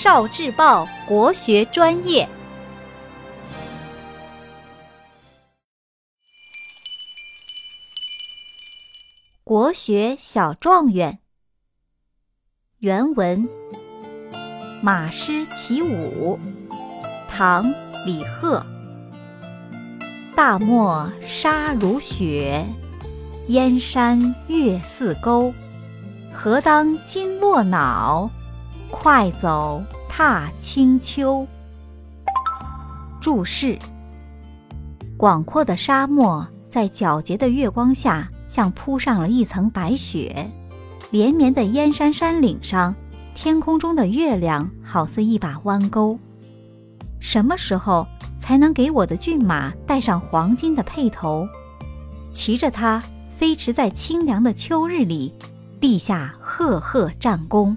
少智报国学专业。国学小状元。原文：马师起舞，唐·李贺。大漠沙如雪，燕山月似钩。何当金络脑，快走踏清秋。注释：广阔的沙漠在皎洁的月光下。像铺上了一层白雪，连绵的燕山山岭上，天空中的月亮好似一把弯钩。什么时候才能给我的骏马戴上黄金的辔头，骑着它飞驰在清凉的秋日里，立下赫赫战功？